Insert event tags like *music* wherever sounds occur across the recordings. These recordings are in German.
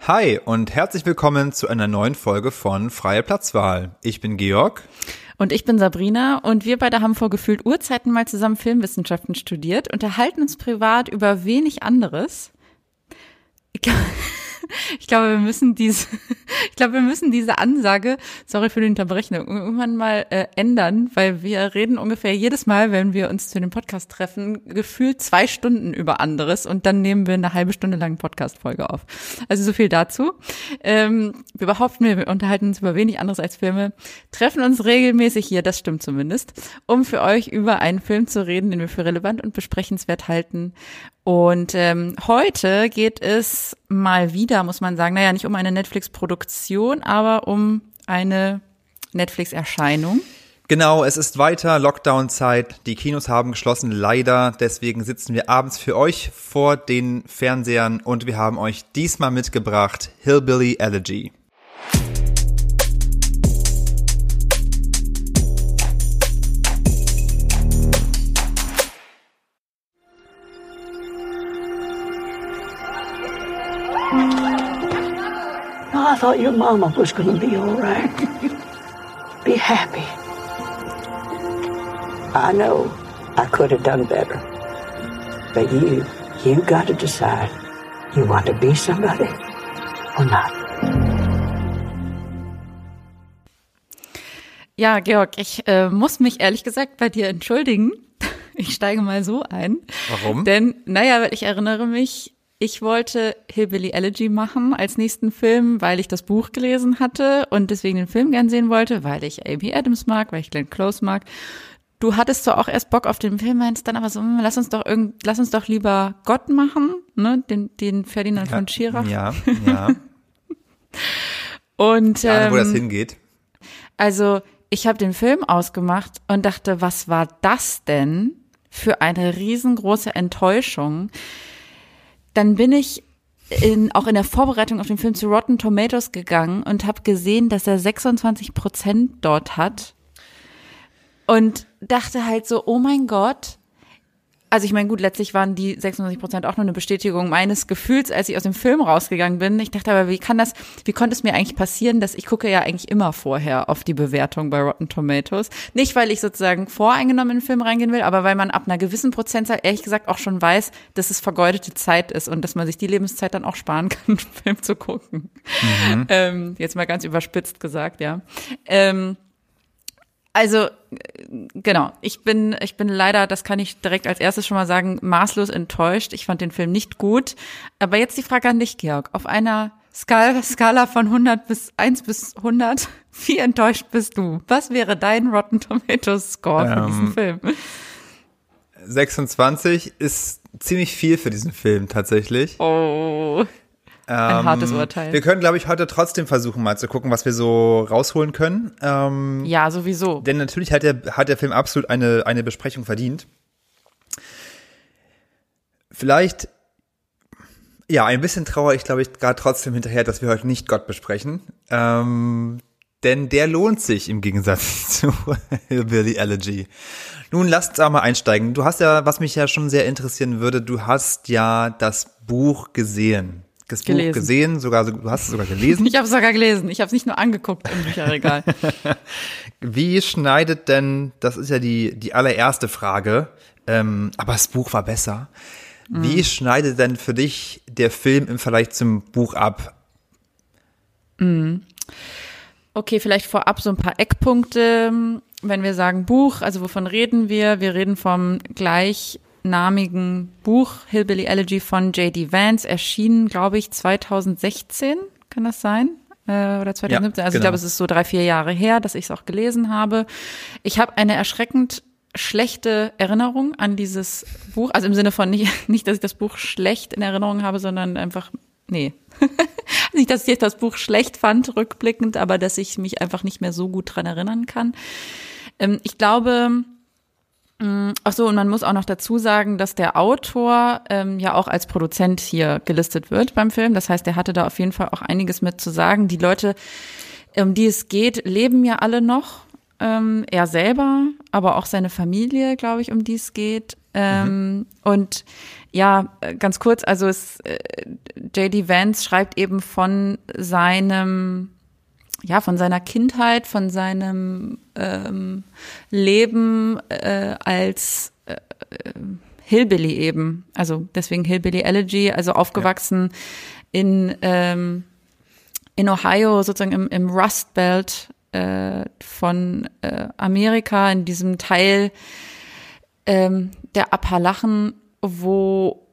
Hi und herzlich willkommen zu einer neuen Folge von Freie Platzwahl. Ich bin Georg. Und ich bin Sabrina und wir beide haben vor gefühlt Urzeiten mal zusammen Filmwissenschaften studiert, unterhalten uns privat über wenig anderes. *laughs* Ich glaube, wir müssen diese, *laughs* ich glaube, wir müssen diese Ansage, sorry für die Unterbrechung, irgendwann mal äh, ändern, weil wir reden ungefähr jedes Mal, wenn wir uns zu dem Podcast treffen, gefühlt zwei Stunden über anderes und dann nehmen wir eine halbe Stunde lang Podcast-Folge auf. Also so viel dazu. Ähm, wir behaupten, wir unterhalten uns über wenig anderes als Filme, treffen uns regelmäßig hier, das stimmt zumindest, um für euch über einen Film zu reden, den wir für relevant und besprechenswert halten und ähm, heute geht es mal wieder, muss man sagen, naja, nicht um eine Netflix-Produktion, aber um eine Netflix-Erscheinung. Genau, es ist weiter Lockdown-Zeit. Die Kinos haben geschlossen, leider. Deswegen sitzen wir abends für euch vor den Fernsehern und wir haben euch diesmal mitgebracht Hillbilly Elegy. I thought your mama was going to be all right. be happy. I know I could have done better. But you, you got to decide. You want to be somebody or not. Ja, Georg, ich äh, muss mich ehrlich gesagt bei dir entschuldigen. *laughs* Ich steige mal so ein. Warum? Denn, naja, weil ich erinnere mich, ich wollte Hillbilly Elegy machen als nächsten Film, weil ich das Buch gelesen hatte und deswegen den Film gern sehen wollte, weil ich Amy Adams mag, weil ich Glenn Close mag. Du hattest zwar auch erst Bock auf den Film, meinst dann aber so, hm, lass uns doch irgend, lass uns doch lieber Gott machen, ne, den, den Ferdinand ja, von Schirach. Ja, *laughs* ja. und ähm, wo das hingeht. also ich habe den Film ausgemacht und dachte, was war das denn für eine riesengroße Enttäuschung? Dann bin ich in, auch in der Vorbereitung auf den Film zu Rotten Tomatoes gegangen und habe gesehen, dass er 26 Prozent dort hat und dachte halt so, oh mein Gott. Also ich meine, gut, letztlich waren die 26 Prozent auch nur eine Bestätigung meines Gefühls, als ich aus dem Film rausgegangen bin. Ich dachte aber, wie kann das, wie konnte es mir eigentlich passieren, dass ich gucke ja eigentlich immer vorher auf die Bewertung bei Rotten Tomatoes. Nicht, weil ich sozusagen voreingenommen in den Film reingehen will, aber weil man ab einer gewissen Prozentzahl ehrlich gesagt auch schon weiß, dass es vergeudete Zeit ist und dass man sich die Lebenszeit dann auch sparen *laughs* kann, einen Film zu gucken. Ähm, jetzt mal ganz überspitzt gesagt, ja. Ähm, also äh, genau, ich bin ich bin leider, das kann ich direkt als erstes schon mal sagen, maßlos enttäuscht. Ich fand den Film nicht gut, aber jetzt die Frage an dich, Georg, auf einer Skala, Skala von 100 bis 1 bis 100, *laughs* wie enttäuscht bist du? Was wäre dein Rotten Tomatoes Score für Ähm, diesen Film? 26 ist ziemlich viel für diesen Film tatsächlich. Oh, ein hartes Ähm, Urteil. Wir können, glaube ich, heute trotzdem versuchen, mal zu gucken, was wir so rausholen können. Ähm, ja, sowieso. Denn natürlich hat der, hat der Film absolut eine, eine Besprechung verdient. Vielleicht, ja, ein bisschen trauere ich, glaube ich, gerade trotzdem hinterher, dass wir heute nicht Gott besprechen. Ähm, denn der lohnt sich im Gegensatz *laughs* zu Hillbilly Elegy. Nun lasst uns aber mal einsteigen. Du hast ja, was mich ja schon sehr interessieren würde, du hast ja das Buch gesehen. Das Buch Gelesen. gesehen, sogar, du hast es sogar gelesen. *laughs* Ich habe es sogar gelesen. Ich habe es nicht nur angeguckt im Bücherregal. *laughs* Wie schneidet denn, das ist ja die, die allererste Frage, ähm, aber das Buch war besser. Wie schneidet denn für dich der Film im Vergleich zum Buch ab? Okay, vielleicht vorab so ein paar Eckpunkte. Wenn wir sagen Buch, also wovon reden wir? Wir reden vom gleichnamigen Buch Hillbilly Elegy von J.D. Vance, erschienen, glaube ich, 2016. Kann das sein? Äh, oder 2017? also genau. ich glaube, es ist so drei, vier Jahre her, dass ich es auch gelesen habe. Ich habe eine erschreckend schlechte Erinnerung an dieses Buch. Also im Sinne von nicht, *laughs* nicht, dass ich das Buch schlecht in Erinnerung habe, sondern einfach, nee. *laughs* nicht, dass ich das Buch schlecht fand, rückblickend, aber dass ich mich einfach nicht mehr so gut dran erinnern kann. Ähm, ich glaube, ach so, und man muss auch noch dazu sagen, dass der Autor ähm, ja auch als Produzent hier gelistet wird beim Film. Das heißt, er hatte da auf jeden Fall auch einiges mit zu sagen. Die Leute, um die es geht, leben ja alle noch. ähm, er selber, aber auch seine Familie, glaube ich, um die es geht. Ähm, mhm. Und ja, ganz kurz, also es, äh, JD Vance schreibt eben von seinem, ja, von seiner Kindheit, von seinem ähm, Leben äh, als äh, äh Hillbilly eben, also deswegen Hillbilly Elegy, also aufgewachsen ja. in ähm, in Ohio, sozusagen im, im Rust Belt äh, von äh, Amerika, in diesem Teil ähm, der Appalachen, wo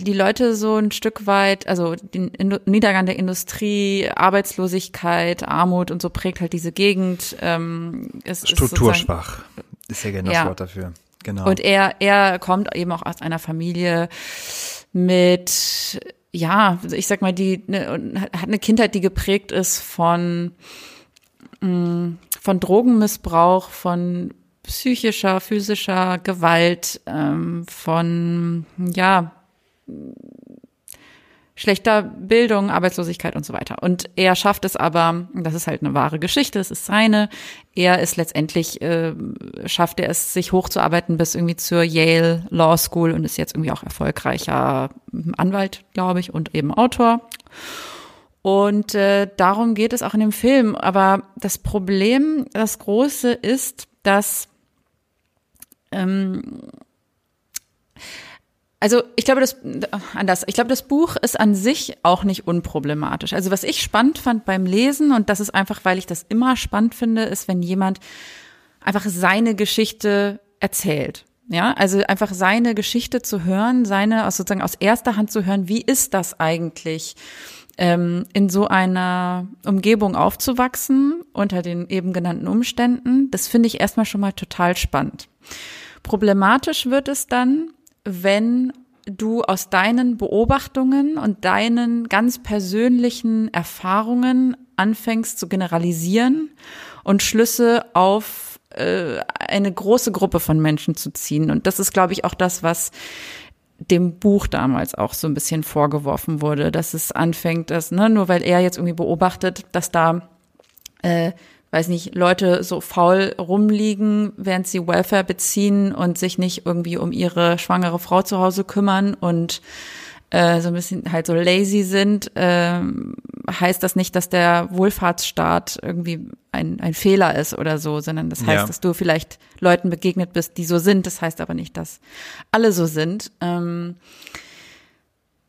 die Leute so ein Stück weit, also den Niedergang der Industrie, Arbeitslosigkeit, Armut und so prägt halt diese Gegend. Ähm, es Strukturschwach ist, ist ja gerne das Wort dafür. Genau. Und er, er kommt eben auch aus einer Familie mit, ja, ich sag mal, die ne, hat eine Kindheit, die geprägt ist von Mm, von Drogenmissbrauch, von psychischer, physischer Gewalt, ähm, von ja schlechter Bildung, Arbeitslosigkeit und so weiter. Und er schafft es aber, das ist halt eine wahre Geschichte, es ist seine. Er ist letztendlich, äh, schafft er es, sich hochzuarbeiten bis irgendwie zur Yale Law School und ist jetzt irgendwie auch erfolgreicher Anwalt, glaube ich, und eben Autor. Und äh, darum geht es auch in dem Film. Aber das Problem, das große ist, dass ähm, also ich glaube, das anders. Ich glaube, das Buch ist an sich auch nicht unproblematisch. Also was ich spannend fand beim Lesen und das ist einfach, weil ich das immer spannend finde, ist, wenn jemand einfach seine Geschichte erzählt. Ja, also einfach seine Geschichte zu hören, seine sozusagen aus erster Hand zu hören, wie ist das eigentlich? ähm, in so einer Umgebung aufzuwachsen unter den eben genannten Umständen, das finde ich erstmal schon mal total spannend. Problematisch wird es dann, wenn du aus deinen Beobachtungen und deinen ganz persönlichen Erfahrungen anfängst zu generalisieren und Schlüsse auf äh, eine große Gruppe von Menschen zu ziehen. Und das ist, glaube ich, auch das, was dem Buch damals auch so ein bisschen vorgeworfen wurde, dass es anfängt, dass, ne, nur weil er jetzt irgendwie beobachtet, dass da, äh, weiß nicht, Leute so faul rumliegen, während sie Welfare beziehen und sich nicht irgendwie um ihre schwangere Frau zu Hause kümmern und äh, so ein bisschen halt so lazy sind, äh, heißt das nicht, dass der Wohlfahrtsstaat irgendwie ein, ein Fehler ist oder so, sondern das heißt, ja. dass du vielleicht Leuten begegnet bist, die so sind. Das heißt aber nicht, dass alle so sind. Ähm,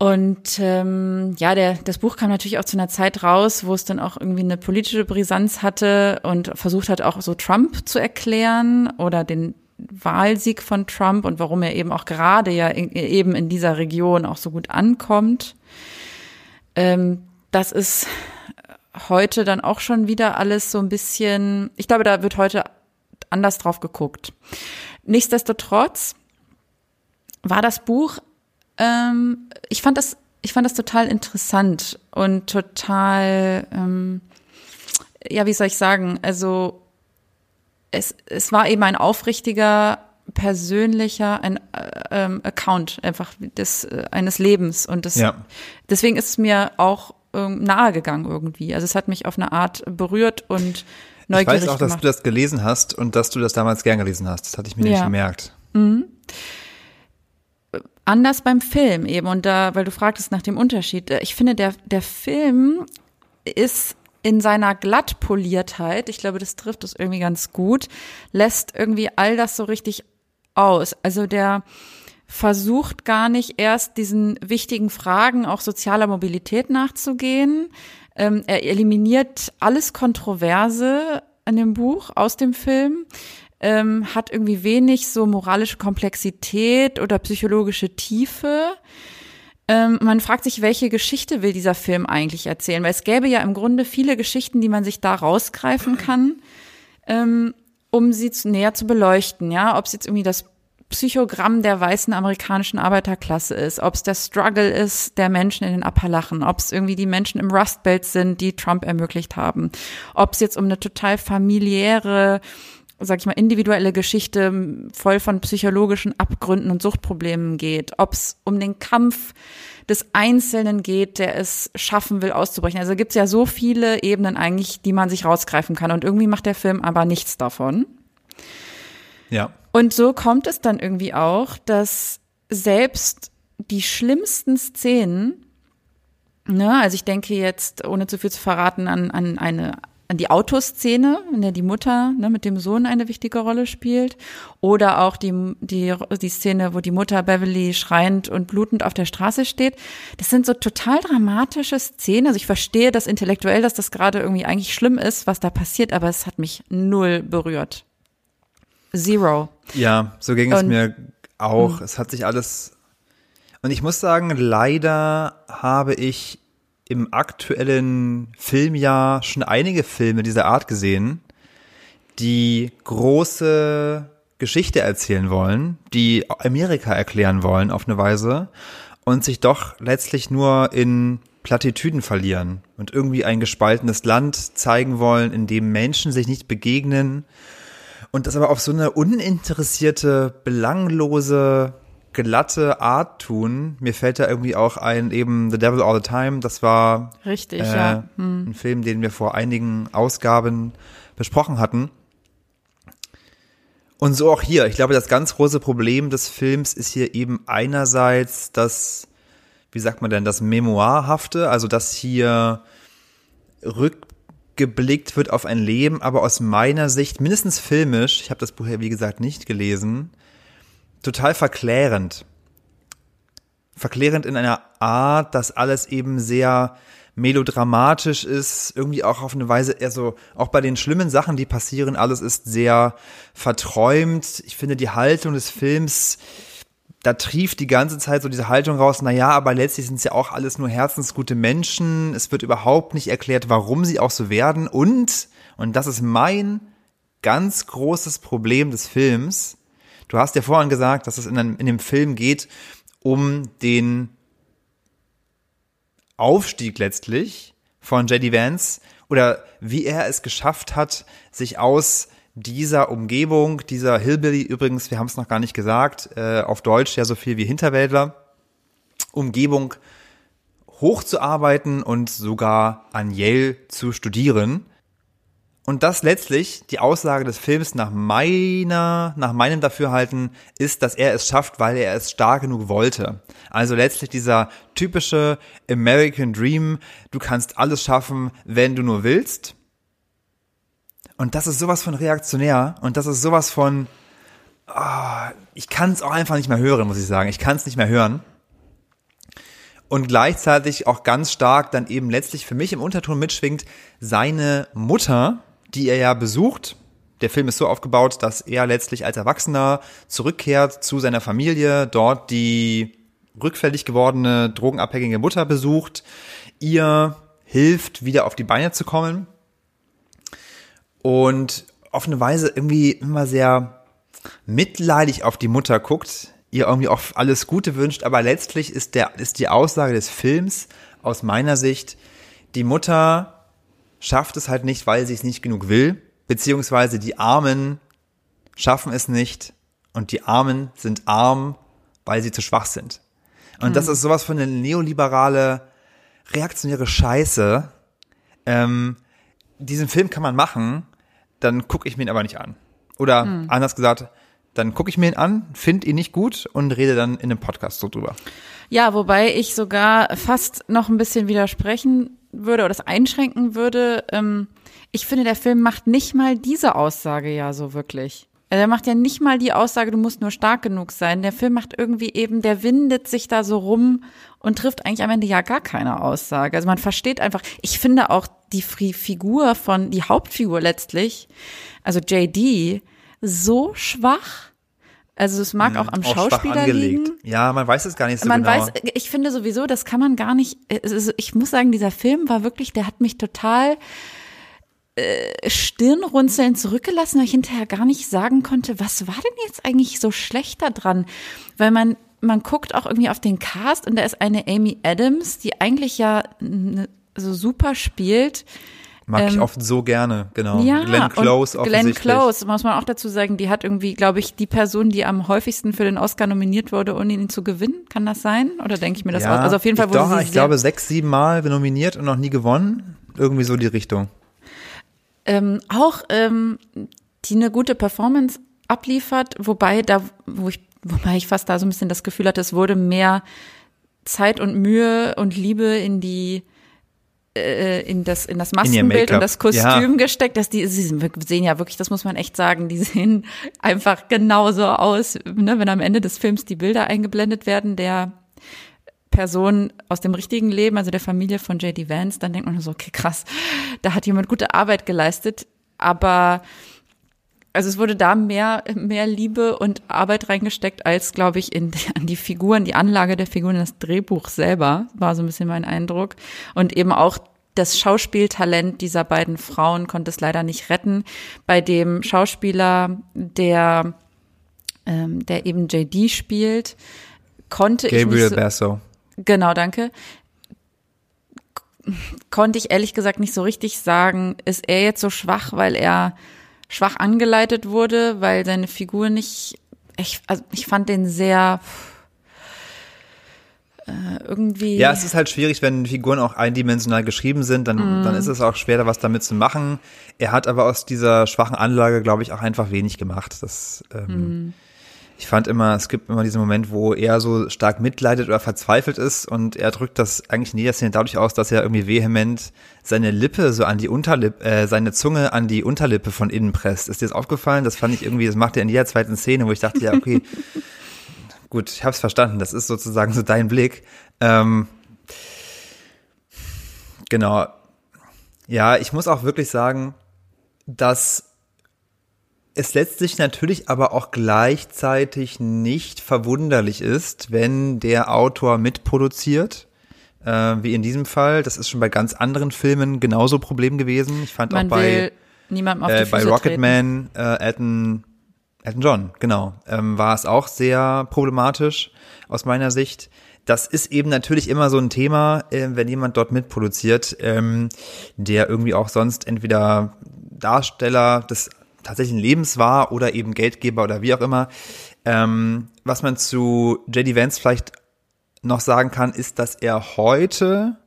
und ähm, ja, der, das Buch kam natürlich auch zu einer Zeit raus, wo es dann auch irgendwie eine politische Brisanz hatte und versucht hat, auch so Trump zu erklären oder den Wahlsieg von Trump und warum er eben auch gerade ja in, eben in dieser Region auch so gut ankommt. Ähm, das ist heute dann auch schon wieder alles so ein bisschen, ich glaube, da wird heute anders drauf geguckt. Nichtsdestotrotz war das Buch, ähm, ich fand das, ich fand das total interessant und total, ähm, ja, wie soll ich sagen, also es, es war eben ein aufrichtiger, persönlicher ein, äh, ähm, Account einfach des äh, eines Lebens und das ja. deswegen ist es mir auch ähm, nahe gegangen irgendwie. Also es hat mich auf eine Art berührt und neugierig Ich weiß auch, gemacht. dass du das gelesen hast und dass du das damals gern gelesen hast. Das hatte ich mir ja. nicht gemerkt. Mhm. Anders beim Film eben und da, weil du fragtest nach dem Unterschied. Ich finde, der, der Film ist in seiner Glattpoliertheit, ich glaube, das trifft es irgendwie ganz gut, lässt irgendwie all das so richtig aus. Also der versucht gar nicht erst diesen wichtigen Fragen auch sozialer Mobilität nachzugehen. Ähm, er eliminiert alles Kontroverse an dem Buch aus dem Film. Ähm, hat irgendwie wenig so moralische Komplexität oder psychologische Tiefe. Ähm, man fragt sich, welche Geschichte will dieser Film eigentlich erzählen? Weil es gäbe ja im Grunde viele Geschichten, die man sich da rausgreifen kann, ähm, um sie zu, näher zu beleuchten. Ja, ob es jetzt irgendwie das Psychogramm der weißen amerikanischen Arbeiterklasse ist, ob es der Struggle ist der Menschen in den Appalachen, ob es irgendwie die Menschen im Rust Belt sind, die Trump ermöglicht haben, ob es jetzt um eine total familiäre sag ich mal, individuelle Geschichte voll von psychologischen Abgründen und Suchtproblemen geht, ob es um den Kampf des Einzelnen geht, der es schaffen will, auszubrechen. Also gibt es ja so viele Ebenen eigentlich, die man sich rausgreifen kann. Und irgendwie macht der Film aber nichts davon. Ja. Und so kommt es dann irgendwie auch, dass selbst die schlimmsten Szenen, ne, also ich denke jetzt, ohne zu viel zu verraten, an, an eine an die Autoszene, in der die Mutter ne, mit dem Sohn eine wichtige Rolle spielt, oder auch die, die, die Szene, wo die Mutter Beverly schreiend und blutend auf der Straße steht. Das sind so total dramatische Szenen. Also ich verstehe das intellektuell, dass das gerade irgendwie eigentlich schlimm ist, was da passiert, aber es hat mich null berührt. Zero. Ja, so ging es mir auch. Hm. Es hat sich alles. Und ich muss sagen, leider habe ich im aktuellen Filmjahr schon einige Filme dieser Art gesehen, die große Geschichte erzählen wollen, die Amerika erklären wollen auf eine Weise und sich doch letztlich nur in Plattitüden verlieren und irgendwie ein gespaltenes Land zeigen wollen, in dem Menschen sich nicht begegnen und das aber auf so eine uninteressierte, belanglose, glatte Art tun. Mir fällt da irgendwie auch ein, eben The Devil All the Time. Das war Richtig, äh, ja. Hm. ein Film, den wir vor einigen Ausgaben besprochen hatten. Und so auch hier. Ich glaube, das ganz große Problem des Films ist hier eben einerseits das, wie sagt man denn, das Memoirhafte, also dass hier rück geblickt wird auf ein Leben, aber aus meiner Sicht, mindestens filmisch, ich habe das Buch ja wie gesagt nicht gelesen, total verklärend. Verklärend in einer Art, dass alles eben sehr melodramatisch ist, irgendwie auch auf eine Weise eher so, auch bei den schlimmen Sachen, die passieren, alles ist sehr verträumt. Ich finde die Haltung des Films da trieft die ganze Zeit so diese Haltung raus, na ja, aber letztlich sind es ja auch alles nur herzensgute Menschen. Es wird überhaupt nicht erklärt, warum sie auch so werden. Und, und das ist mein ganz großes Problem des Films. Du hast ja vorhin gesagt, dass es in, einem, in dem Film geht um den Aufstieg letztlich von JD Vance oder wie er es geschafft hat, sich aus dieser Umgebung, dieser Hillbilly übrigens, wir haben es noch gar nicht gesagt, äh, auf Deutsch ja so viel wie Hinterwäldler, Umgebung hochzuarbeiten und sogar an Yale zu studieren. Und das letztlich, die Aussage des Films nach meiner, nach meinem Dafürhalten, ist, dass er es schafft, weil er es stark genug wollte. Also letztlich dieser typische American Dream, du kannst alles schaffen, wenn du nur willst. Und das ist sowas von reaktionär und das ist sowas von, oh, ich kann es auch einfach nicht mehr hören, muss ich sagen. Ich kann es nicht mehr hören. Und gleichzeitig auch ganz stark dann eben letztlich für mich im Unterton mitschwingt seine Mutter, die er ja besucht. Der Film ist so aufgebaut, dass er letztlich als Erwachsener zurückkehrt zu seiner Familie, dort die rückfällig gewordene drogenabhängige Mutter besucht, ihr hilft, wieder auf die Beine zu kommen und auf eine Weise irgendwie immer sehr mitleidig auf die Mutter guckt, ihr irgendwie auch alles Gute wünscht, aber letztlich ist der, ist die Aussage des Films aus meiner Sicht, die Mutter schafft es halt nicht, weil sie es nicht genug will, beziehungsweise die Armen schaffen es nicht und die Armen sind arm, weil sie zu schwach sind. Und mhm. das ist sowas von eine neoliberale, reaktionäre Scheiße. Ähm, diesen Film kann man machen, dann gucke ich mir ihn aber nicht an. Oder hm. anders gesagt, dann gucke ich mir ihn an, finde ihn nicht gut und rede dann in einem Podcast so drüber. Ja, wobei ich sogar fast noch ein bisschen widersprechen würde oder das einschränken würde. Ähm, ich finde, der Film macht nicht mal diese Aussage ja so wirklich. Er macht ja nicht mal die Aussage, du musst nur stark genug sein. Der Film macht irgendwie eben, der windet sich da so rum und trifft eigentlich am Ende ja gar keine Aussage. Also man versteht einfach, ich finde auch die Figur von, die Hauptfigur letztlich, also JD, so schwach. Also es mag mhm, auch am auch Schauspieler liegen. Ja, man weiß es gar nicht so man genau. Weiß, ich finde sowieso, das kann man gar nicht. Also ich muss sagen, dieser Film war wirklich, der hat mich total äh, Stirnrunzeln zurückgelassen, weil ich hinterher gar nicht sagen konnte, was war denn jetzt eigentlich so schlecht daran? Weil man, man guckt auch irgendwie auf den Cast und da ist eine Amy Adams, die eigentlich ja so super spielt. Mag ich Ähm, oft so gerne, genau. Ja, Glenn Close und Glenn. Close, muss man auch dazu sagen, die hat irgendwie, glaube ich, die Person, die am häufigsten für den Oscar nominiert wurde, ohne ihn zu gewinnen. Kann das sein? Oder denke ich mir das ja, aus? Also auf jeden Fall ich, wurde doch, sie ich glaube sechs, sieben Mal nominiert und noch nie gewonnen. Irgendwie so die Richtung. ähm, auch ähm, die eine gute Performance abliefert, wobei da, wo ich, wobei ich fast da so ein bisschen das Gefühl hatte, es wurde mehr Zeit und Mühe und Liebe in die äh, in das in das Maskenbild und das Kostüm Ja. gesteckt, dass die sie sehen ja wirklich, das muss man echt sagen, die *laughs* sehen einfach genauso aus, ne, wenn am Ende des Films die Bilder eingeblendet werden der Person aus dem richtigen Leben, also der Familie von JD Vance, dann denkt man so, okay, krass, da hat jemand gute Arbeit geleistet, aber also es wurde da mehr, mehr Liebe und Arbeit reingesteckt, als, glaube ich, in an die Figuren, die Anlage der Figuren, das Drehbuch selber, war so ein bisschen mein Eindruck. Und eben auch das Schauspieltalent dieser beiden Frauen konnte es leider nicht retten. Bei dem Schauspieler, der, ähm, der eben JD spielt, konnte ich Gabriel so, Basso. Genau, danke. Konnte ich ehrlich gesagt nicht so richtig sagen, ist er jetzt so schwach, weil er schwach angeleitet wurde, weil seine Figur nicht, ich, also ich fand den sehr äh, irgendwie. Ja, es ist halt schwierig, wenn Figuren auch eindimensional geschrieben sind, dann, Mhm. dann ist es auch schwer, da was damit zu machen. Er hat aber aus dieser schwachen Anlage, glaube ich, auch einfach wenig gemacht. Das, ähm, Mhm. Ich fand immer, es gibt immer diesen Moment, wo er so stark mitleidet oder verzweifelt ist und er drückt das eigentlich in jeder Szene dadurch aus, dass er irgendwie vehement seine Lippe so an die Unterlippe, äh, seine Zunge an die Unterlippe von innen presst. Ist dir das aufgefallen? Das fand ich irgendwie, das macht er in jeder zweiten Szene, wo ich dachte, ja, okay, *laughs* gut, ich hab's verstanden. Das ist sozusagen so dein Blick. Ähm, genau. Ja, ich muss auch wirklich sagen, dass es letztlich natürlich aber auch gleichzeitig nicht verwunderlich ist, wenn der Autor mitproduziert, äh, wie in diesem Fall. Das ist schon bei ganz anderen Filmen genauso Problem gewesen. Ich fand man auch bei äh, bei. Rocketman, äh, Elton, Elton John, genau, ähm, war es auch sehr problematisch aus meiner Sicht. Das ist eben natürlich immer so ein Thema, äh, wenn jemand dort mitproduziert, ähm, der irgendwie auch sonst entweder Darsteller des tatsächlichen Lebens war oder eben Geldgeber oder wie auch immer. Ähm, was man zu JD Vance vielleicht noch sagen kann, ist, dass er heute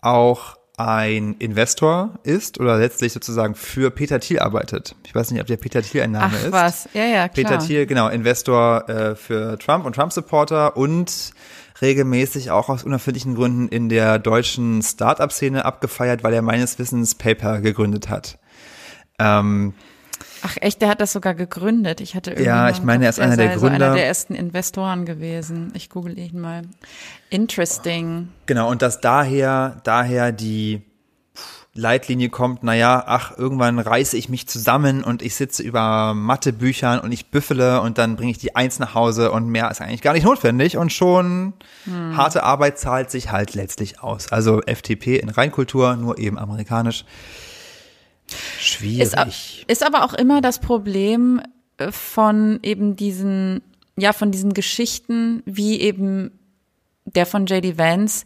auch ein Investor ist oder letztlich sozusagen für Peter Thiel arbeitet. Ich weiß nicht, ob der Peter Thiel ein Name Ach ist. was, ja, ja, klar. Peter Thiel, genau, Investor äh, für Trump und Trump-Supporter und regelmäßig auch aus unerfindlichen Gründen in der deutschen Start-up-Szene abgefeiert, weil er meines Wissens PayPal gegründet hat. Ähm, Ach echt, der hat das sogar gegründet. Ich hatte irgendwie Ja, ich meine, er ist einer der Gründer. einer der ersten Investoren gewesen. Ich google ihn mal. Interesting. Genau, und dass daher, daher die Leitlinie kommt, naja, ach, irgendwann reiße ich mich zusammen und ich sitze über Mathebüchern und ich büffele und dann bringe ich die Eins nach Hause und mehr ist eigentlich gar nicht notwendig und schon harte Arbeit zahlt sich halt letztlich aus. Also FTP in Reinkultur, nur eben amerikanisch. Schwierig. Ist, ist aber auch immer das Problem äh, von eben diesen, ja, von diesen Geschichten, wie eben der von JD Vance,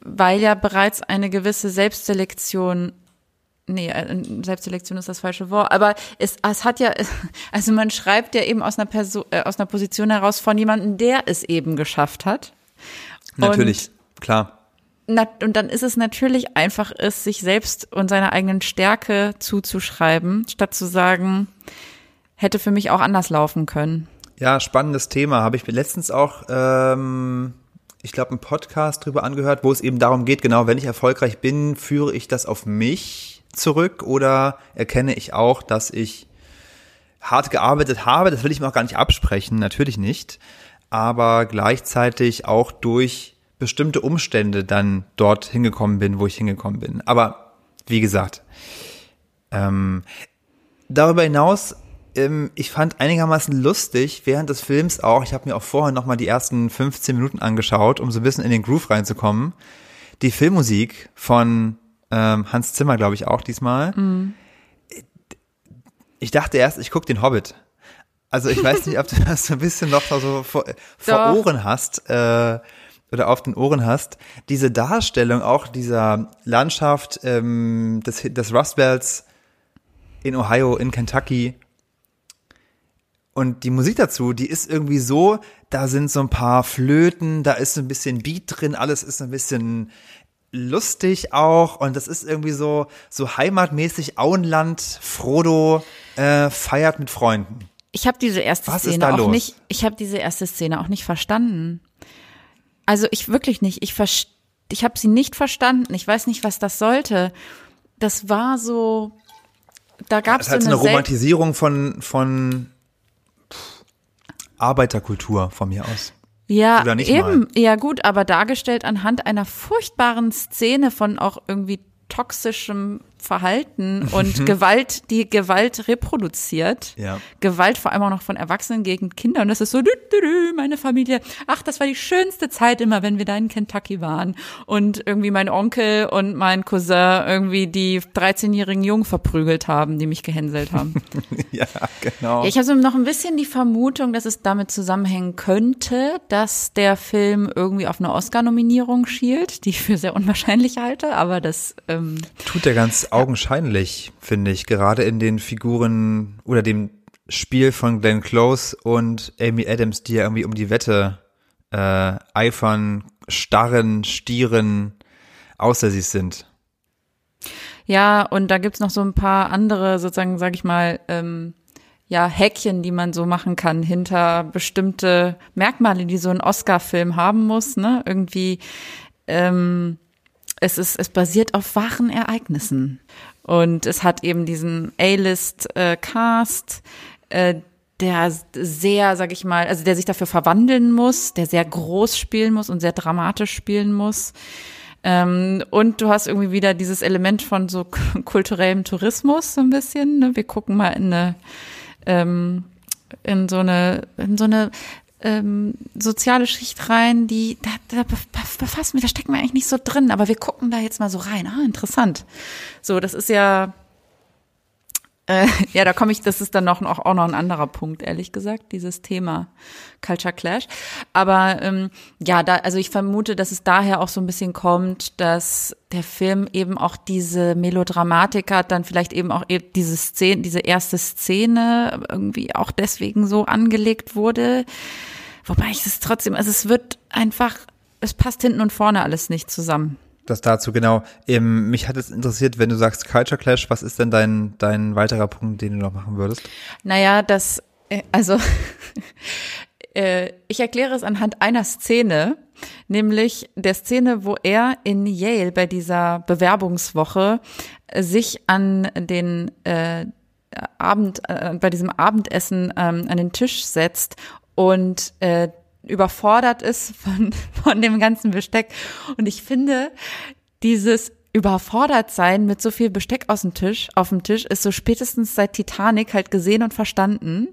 weil ja bereits eine gewisse Selbstselektion Nee, äh, Selbstselektion ist das falsche Wort, aber es, es hat ja, *laughs* also man schreibt ja eben aus einer Person, äh, aus einer Position heraus von jemandem, der es eben geschafft hat. Natürlich, klar. Na, und dann ist es natürlich einfach, es sich selbst und seiner eigenen Stärke zuzuschreiben, statt zu sagen, hätte für mich auch anders laufen können. Ja, spannendes Thema. Habe ich mir letztens auch, ähm, ich glaube, einen Podcast drüber angehört, wo es eben darum geht, genau, wenn ich erfolgreich bin, führe ich das auf mich zurück oder erkenne ich auch, dass ich hart gearbeitet habe. Das will ich mir auch gar nicht absprechen, natürlich nicht. Aber gleichzeitig auch durch bestimmte Umstände dann dort hingekommen bin, wo ich hingekommen bin. Aber wie gesagt, ähm, darüber hinaus, ähm, ich fand einigermaßen lustig während des Films auch, ich habe mir auch vorher nochmal die ersten 15 Minuten angeschaut, um so ein bisschen in den Groove reinzukommen, die Filmmusik von ähm, Hans Zimmer, glaube ich, auch diesmal. Ich dachte erst, ich gucke den Hobbit. Also ich weiß nicht, ob du *laughs* das so ein bisschen noch so vor, vor. Ohren hast. Äh, oder auf den Ohren hast, diese Darstellung auch dieser Landschaft ähm, des, des Rust Belts in Ohio, in Kentucky und die Musik dazu, die ist irgendwie so, da sind so ein paar Flöten, da ist ein bisschen Beat drin, alles ist ein bisschen lustig auch und das ist irgendwie so so heimatmäßig Auenland Frodo äh, feiert mit Freunden. Ich habe diese erste Was Szene auch los? nicht. Ich habe diese erste Szene auch nicht verstanden. Also ich wirklich nicht. Ich ich habe sie nicht verstanden. Ich weiß nicht, was das sollte. Das war so. Da gab Das es ist halt so so eine, eine Sel- Romantisierung von von pff, Arbeiterkultur von mir aus. Ja, eben. Ja, gut, aber dargestellt anhand einer furchtbaren Szene von auch irgendwie toxischem Verhalten und Gewalt, die Gewalt reproduziert. Ja. Gewalt vor allem auch noch von Erwachsenen gegen Kinder. Und das ist so, dü, dü, dü, meine Familie. Ach, das war die schönste Zeit immer, wenn wir da in Kentucky waren. Und irgendwie mein Onkel und mein Cousin irgendwie die 13-jährigen Jungen verprügelt haben, die mich gehänselt haben. *laughs* ja, genau. Ja, ich habe so noch ein bisschen die Vermutung, dass es damit zusammenhängen könnte, dass der Film irgendwie auf eine Oscar-Nominierung schielt, die ich für sehr unwahrscheinlich halte, aber das, ähm, Tut er ganz augenscheinlich, finde ich, gerade in den Figuren oder dem Spiel von Glenn Close und Amy Adams, die ja irgendwie um die Wette äh, eifern, starren, stieren, außer sie sind. ja, und da gibt's noch so ein paar andere, sozusagen, sag ich mal, ähm, ja, Häkchen, die man so machen kann hinter bestimmte Merkmale, die so ein Oscar-Film haben muss, ne? Irgendwie, ähm, es ist, es basiert auf wahren Ereignissen. Und es hat eben diesen A-List-Cast, äh, der sehr, sag ich mal, also der sich dafür verwandeln muss, der sehr groß spielen muss und sehr dramatisch spielen muss. Ähm, und du hast irgendwie wieder dieses Element von so *laughs* kulturellem Tourismus so ein bisschen. Ne? Wir gucken mal in eine, ähm, in so eine, in so eine ähm, soziale Schicht rein, die da, da bef- befassen wir, da stecken wir eigentlich nicht so drin, aber wir gucken da jetzt mal so rein. Ah, interessant. So, das ist ja äh, *laughs* ja, da komme ich, das ist dann noch, auch, auch noch ein anderer Punkt, ehrlich gesagt, dieses Thema Culture Clash. Aber ähm, ja, da, also ich vermute, dass es daher auch so ein bisschen kommt, dass der Film eben auch diese Melodramatik hat, dann vielleicht eben auch eben diese Szene, diese erste Szene irgendwie auch deswegen so angelegt wurde. Wobei ich es trotzdem, also es wird einfach, es passt hinten und vorne alles nicht zusammen. Das dazu, genau. Ähm, mich hat es interessiert, wenn du sagst Culture Clash, was ist denn dein, dein weiterer Punkt, den du noch machen würdest? Naja, das, äh, also *laughs* äh, ich erkläre es anhand einer Szene, nämlich der Szene, wo er in Yale bei dieser Bewerbungswoche äh, sich an den äh, Abend, äh, bei diesem Abendessen ähm, an den Tisch setzt und äh, überfordert ist von, *laughs* von dem ganzen Besteck. Und ich finde, dieses überfordert sein mit so viel Besteck aus dem Tisch, auf dem Tisch, ist so spätestens seit Titanic halt gesehen und verstanden.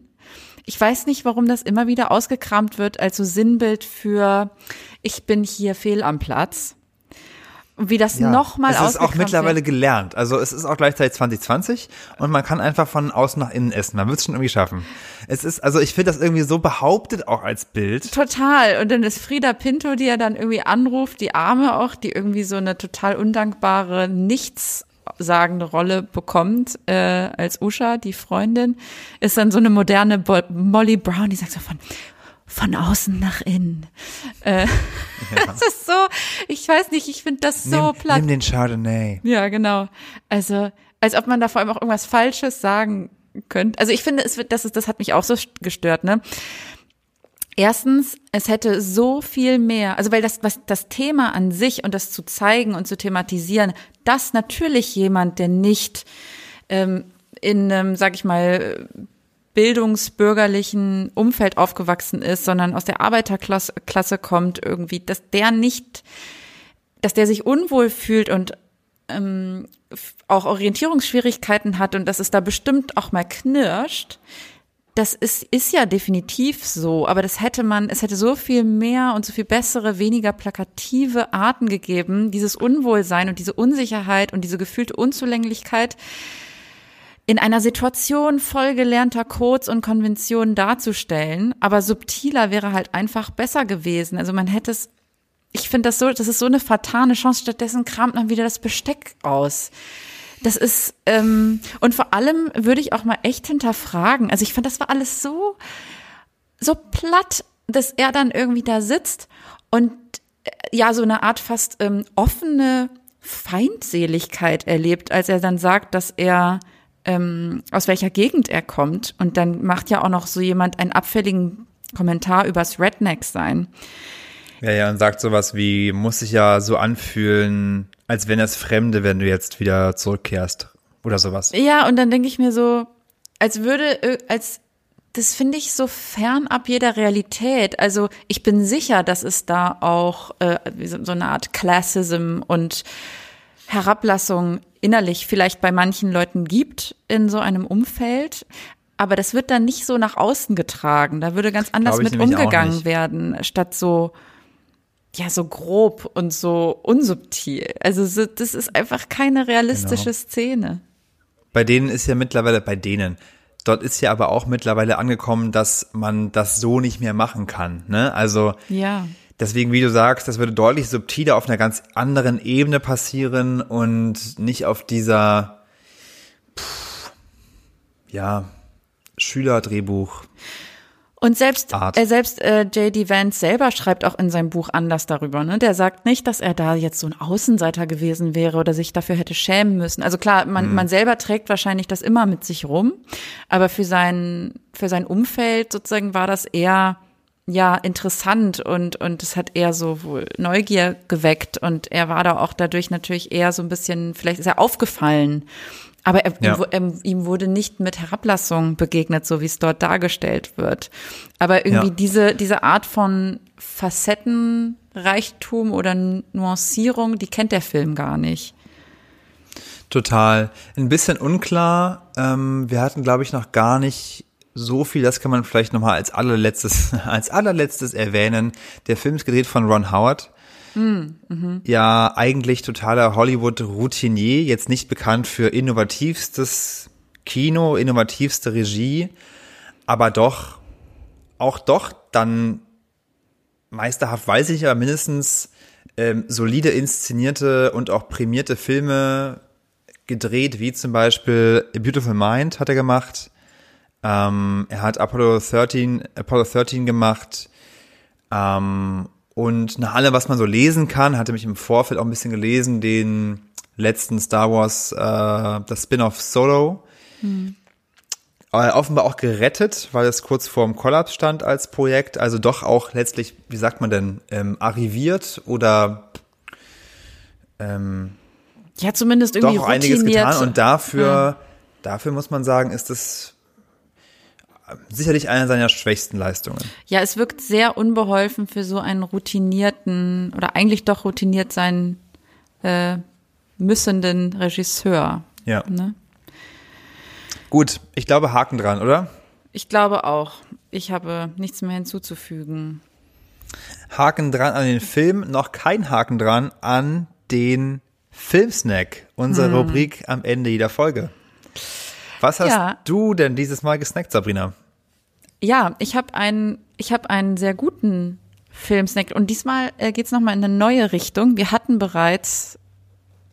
Ich weiß nicht, warum das immer wieder ausgekramt wird als so Sinnbild für ich bin hier fehl am Platz. Wie das nochmal Es ist auch mittlerweile wird. gelernt. Also es ist auch gleichzeitig 2020 und man kann einfach von außen nach innen essen. Man wird es schon irgendwie schaffen. Es ist, also ich finde das irgendwie so behauptet auch als Bild. Total. Und dann ist Frieda Pinto, die er dann irgendwie anruft, die Arme auch, die irgendwie so eine total undankbare, nichtssagende Rolle bekommt, äh, als Usha, die Freundin, ist dann so eine moderne Bo Molly Brown, die sagt so von, von außen nach innen. Äh, *laughs* Das ist so, ich weiß nicht, ich finde das so nimm, platt. nimm den Chardonnay. Ja, genau. Also, als ob man da vor allem auch irgendwas Falsches sagen könnte. Also ich finde, es wird, das ist, das hat mich auch so gestört, ne? Erstens, es hätte so viel mehr, also weil das, was das Thema an sich und das zu zeigen und zu thematisieren, dass natürlich jemand, der nicht ähm, in einem, sag ich mal, bildungsbürgerlichen Umfeld aufgewachsen ist, sondern aus der Arbeiterklasse Klasse kommt irgendwie, dass der nicht, dass der sich unwohl fühlt und ähm, auch Orientierungsschwierigkeiten hat und dass es da bestimmt auch mal knirscht. Das ist, ist ja definitiv so, aber das hätte man, es hätte so viel mehr und so viel bessere, weniger plakative Arten gegeben, dieses Unwohlsein und diese Unsicherheit und diese gefühlte Unzulänglichkeit in einer Situation voll gelernter Codes und Konventionen darzustellen, aber subtiler wäre halt einfach besser gewesen. Also man hätte es ich finde das so, das ist so eine fatale Chance. Stattdessen kramt man wieder das Besteck aus. Das ist, ähm, und vor allem würde ich auch mal echt hinterfragen. Also ich fand, das war alles so, so platt, dass er dann irgendwie da sitzt und äh, ja, so eine Art fast ähm, offene Feindseligkeit erlebt, als er dann sagt, dass er ähm, aus welcher Gegend er kommt. Und dann macht ja auch noch so jemand einen abfälligen Kommentar übers Redneck sein. Ja, ja, und sagt sowas wie, muss sich ja so anfühlen, als wenn es Fremde, wenn du jetzt wieder zurückkehrst. Oder sowas. Ja, und dann denke ich mir so, als würde, äh, als, das finde ich so fernab jeder Realität. Also ich bin sicher, dass es da auch äh, so eine Art Classism und Herablassung innerlich vielleicht bei manchen Leuten gibt in so einem Umfeld. Aber das wird dann nicht so nach außen getragen. Da würde ganz anders mit umgegangen werden, statt so, ja, so grob und so unsubtil. Also das ist einfach keine realistische genau. Szene. Bei denen ist ja mittlerweile, bei denen, dort ist ja aber auch mittlerweile angekommen, dass man das so nicht mehr machen kann. Ne? Also ja. Deswegen, wie du sagst, das würde deutlich subtiler auf einer ganz anderen Ebene passieren und nicht auf dieser, pff, ja, Schülerdrehbuch. Und selbst, äh, selbst äh, J.D. Vance selber schreibt auch in seinem Buch anders darüber. Ne? Der sagt nicht, dass er da jetzt so ein Außenseiter gewesen wäre oder sich dafür hätte schämen müssen. Also klar, man, hm. man selber trägt wahrscheinlich das immer mit sich rum, aber für sein, für sein Umfeld sozusagen war das eher ja interessant und und es hat eher so wohl Neugier geweckt und er war da auch dadurch natürlich eher so ein bisschen vielleicht ist er aufgefallen aber er, ja. ihm, ihm, wurde nicht mit Herablassung begegnet so wie es dort dargestellt wird aber irgendwie ja. diese diese Art von Facettenreichtum oder Nuancierung die kennt der Film gar nicht Total. Ein bisschen unklar. Ähm, wir hatten, glaube ich, noch gar nicht so viel, das kann man vielleicht nochmal als allerletztes, *laughs* als allerletztes erwähnen. Der Film ist gedreht von Ron Howard. Mm, mhm. Ja, eigentlich totaler Hollywood-Routinier, jetzt nicht bekannt für innovativstes Kino, innovativste Regie, aber doch, auch doch dann meisterhaft, weiß ich, aber mindestens ähm, solide inszenierte und auch prämierte Filme gedreht, wie zum Beispiel A Beautiful Mind hat er gemacht, ähm, er hat Apollo 13, Apollo 13 gemacht. Ähm, und nach allem, was man so lesen kann, hatte mich im Vorfeld auch ein bisschen gelesen, den letzten Star Wars, äh, das Spin-off Solo. Hm. Äh, offenbar auch gerettet, weil es kurz vorm Kollaps stand als Projekt. Also doch auch letztlich, wie sagt man denn, ähm, arriviert oder ähm, ja, zumindest irgendwie doch einiges getan. Und dafür, ja. dafür muss man sagen, ist es sicherlich eine seiner schwächsten Leistungen. Ja, es wirkt sehr unbeholfen für so einen routinierten oder eigentlich doch routiniert sein äh, müssenden Regisseur. Ja. Ne? Gut, ich glaube Haken dran, oder? Ich glaube auch. Ich habe nichts mehr hinzuzufügen. Haken dran an den Film, noch kein Haken dran an den Filmsnack, unsere hm. Rubrik am Ende jeder Folge. Was hast ja. du denn dieses Mal gesnackt, Sabrina? Ja, ich habe einen, ich habe einen sehr guten Filmsnack und diesmal äh, geht's noch mal in eine neue Richtung. Wir hatten bereits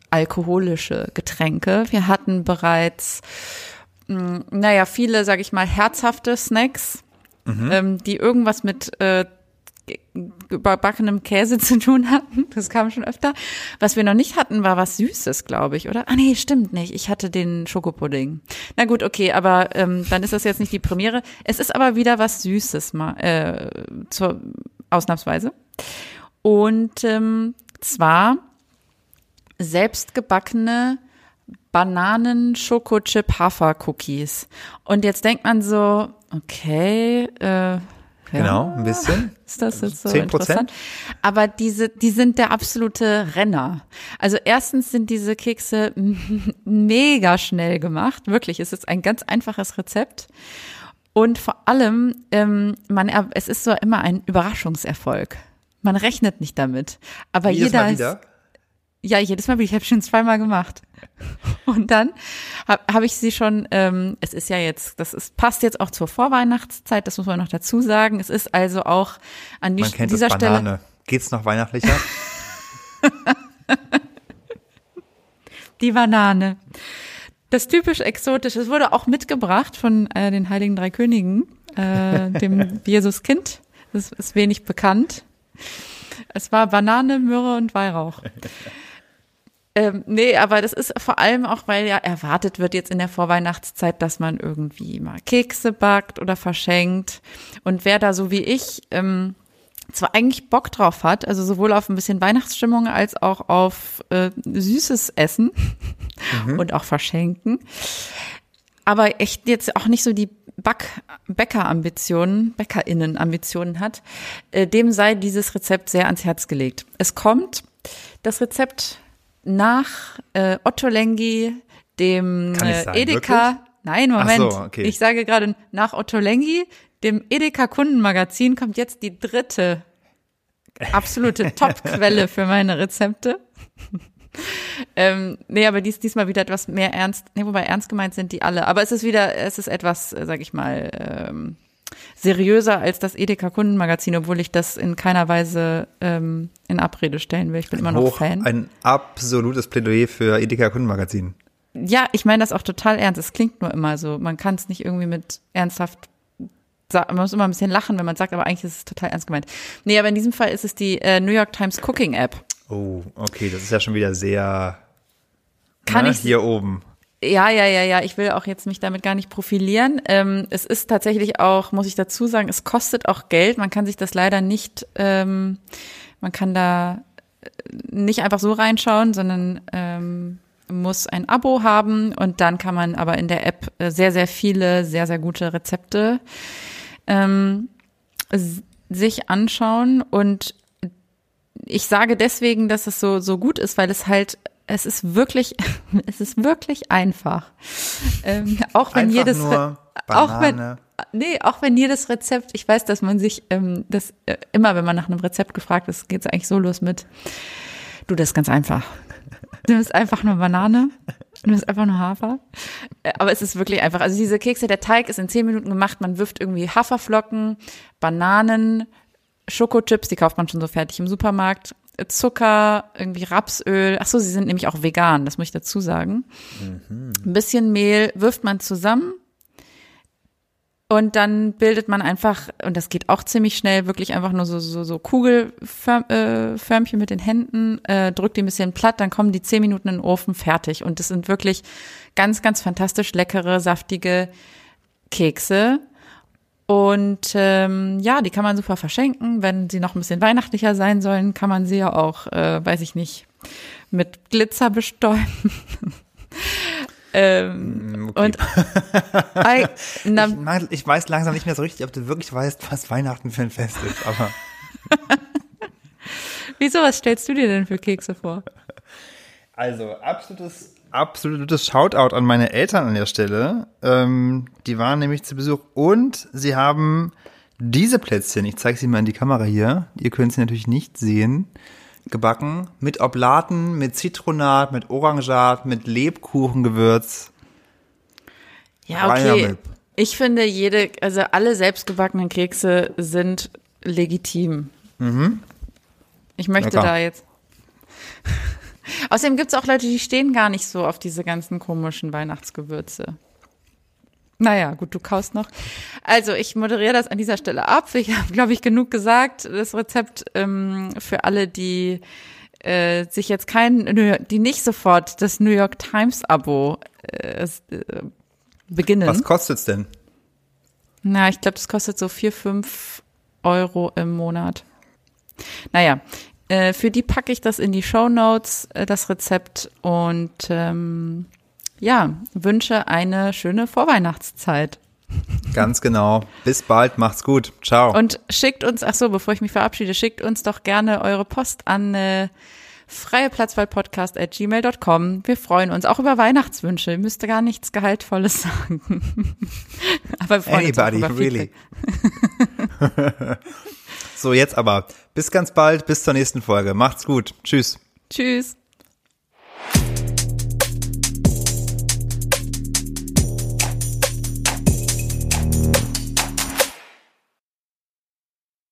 alkoholische Getränke, wir hatten bereits, mh, hm, naja, viele, sag ich mal, herzhafte Snacks, mhm. ähm, die irgendwas mit äh, überbackenem Käse *laughs* zu tun hatten. Das kam schon öfter. Was wir noch nicht hatten, war was Süßes, glaube ich, oder? Ah nee, stimmt nicht. Ich hatte den Schokopudding. Na gut, okay, aber ähm, dann ist das jetzt nicht die Premiere. Es ist aber wieder was Süßes, mal, äh, zur, ausnahmsweise. Und ähm, zwar selbstgebackene Bananen Schokochip Hafer Cookies. Und jetzt denkt man so, okay, äh, Genau, ein bisschen. *laughs* Ist das jetzt so 10%? interessant? Aber diese, die sind der absolute Renner. Also erstens sind diese Kekse *laughs* mega schnell gemacht. Wirklich, es ist ein ganz einfaches Rezept. Und vor allem, ähm, man, es ist so immer ein Überraschungserfolg. Man rechnet nicht damit. Aber Jedes jeder? Ja, jedes Mal, ich habe schon zweimal gemacht. Und dann habe hab ich sie schon, ähm, es ist ja jetzt, das ist, passt jetzt auch zur Vorweihnachtszeit, das muss man noch dazu sagen. Es ist also auch an die, man kennt dieser das Stelle. Geht's noch weihnachtlicher? *laughs* Die Banane. Das typisch Exotische, es wurde auch mitgebracht von äh, den Heiligen Drei Königen, äh, dem *laughs* Jesuskind. Das ist wenig bekannt. Es war Banane, Myrrhe und Weihrauch. Ähm, nee, aber das ist vor allem auch, weil ja erwartet wird jetzt in der Vorweihnachtszeit, dass man irgendwie mal Kekse backt oder verschenkt. Und wer da so wie ich ähm, zwar eigentlich Bock drauf hat, also sowohl auf ein bisschen Weihnachtsstimmung als auch auf äh, süßes Essen mhm. und auch Verschenken, aber echt jetzt auch nicht so die Back Bäcker-Ambitionen, BäckerInnen-Ambitionen hat, äh, dem sei dieses Rezept sehr ans Herz gelegt. Es kommt das Rezept nach äh, Otto Lengi, dem äh, Edeka. Wirklich? Nein, Moment. So, okay. Ich sage gerade nach Otto Lengi, dem Edeka Kundenmagazin kommt jetzt die dritte absolute *laughs* Top-Quelle für meine Rezepte. *laughs* ähm, nee, aber dies, diesmal wieder etwas mehr ernst. Nee, wobei ernst gemeint sind die alle. Aber es ist wieder, es ist etwas, äh, sag ich mal, ähm, seriöser als das Edeka Kundenmagazin, obwohl ich das in keiner Weise ähm, in Abrede stellen will. Ich bin immer noch Hoch, Fan. Ein absolutes Plädoyer für Edeka Kundenmagazin. Ja, ich meine das auch total ernst. Es klingt nur immer so. Man kann es nicht irgendwie mit ernsthaft man muss immer ein bisschen lachen, wenn man sagt, aber eigentlich ist es total ernst gemeint. Nee, aber in diesem Fall ist es die äh, New York Times Cooking App. Oh, okay, das ist ja schon wieder sehr kann ne, ich hier oben. Ja, ja, ja, ja. Ich will auch jetzt mich damit gar nicht profilieren. Ähm, es ist tatsächlich auch, muss ich dazu sagen, es kostet auch Geld. Man kann sich das leider nicht, ähm, man kann da äh, nicht einfach so reinschauen, sondern ähm, muss ein Abo haben und dann kann man aber in der App äh, sehr, sehr viele, sehr, sehr gute Rezepte ähm, sich anschauen und ich sage deswegen, dass es so, so gut ist, weil es halt, es ist wirklich, *laughs* es ist wirklich einfach. Ähm, auch wenn einfach jedes, nur auch wenn, nee, auch wenn jedes Rezept, ich weiß, dass man sich, ähm, das, äh, immer wenn man nach einem Rezept gefragt ist, geht es eigentlich so los mit, du, das ist ganz einfach. Du nimmst einfach nur Banane, du nimmst einfach nur Hafer. Äh, aber es ist wirklich einfach. Also diese Kekse, der Teig ist in zehn Minuten gemacht. Man wirft irgendwie Haferflocken, Bananen, Schokochips, die kauft man schon so fertig im Supermarkt, Zucker, irgendwie Rapsöl. Ach so, sie sind nämlich auch vegan, das muss ich dazu sagen. Mhm. Ein bisschen Mehl wirft man zusammen und dann bildet man einfach, und das geht auch ziemlich schnell, wirklich einfach nur so, so, so Kugelförmchen mit den Händen, äh, drückt die ein bisschen platt, dann kommen die zehn Minuten in den Ofen fertig. Und das sind wirklich ganz, ganz fantastisch leckere, saftige Kekse. Und ähm, ja, die kann man super verschenken. Wenn sie noch ein bisschen weihnachtlicher sein sollen, kann man sie ja auch, äh, weiß ich nicht, mit Glitzer bestäuben. *laughs* Ähm, mm, okay. Und *laughs* I, na, ich, ich, weiß langsam nicht mehr so richtig, ob du wirklich weißt, was Weihnachten für ein Fest ist, aber. *laughs* Wieso, was stellst du dir denn für Kekse vor? Also, absolutes, absolutes Shoutout an meine Eltern an der Stelle. Ähm, die waren nämlich zu Besuch und sie haben diese Plätzchen, ich zeige sie mal in die Kamera hier, ihr könnt sie natürlich nicht sehen, gebacken mit Oblaten, mit Zitronat, mit Orangat, mit Lebkuchengewürz. Ja, okay. Ich finde jede, also alle selbstgebackenen Kekse sind legitim. Mhm. Ich möchte Lecker. da jetzt. Außerdem gibt es auch Leute, die stehen gar nicht so auf diese ganzen komischen Weihnachtsgewürze. Naja, gut, du kaust noch. Also ich moderiere das an dieser Stelle ab. Ich habe, glaube ich, genug gesagt. Das Rezept ähm, für alle, die äh, sich jetzt kein, die nicht sofort das New York Times Abo äh, äh, beginnen. Was kostet's denn? Na, ich glaube, das kostet so vier, fünf Euro im Monat. Naja, äh, für die packe ich das in die Show Notes, äh, das Rezept und ähm, ja, wünsche eine schöne Vorweihnachtszeit. Ganz genau. Bis bald, macht's gut. Ciao. Und schickt uns, ach so, bevor ich mich verabschiede, schickt uns doch gerne eure Post an äh, freieplatzwahlpodcast.gmail.com. Wir freuen uns auch über Weihnachtswünsche. Ihr müsst gar nichts Gehaltvolles *laughs* sagen. aber wir freuen Anybody, uns really. *laughs* so, jetzt aber. Bis ganz bald, bis zur nächsten Folge. Macht's gut. Tschüss. Tschüss.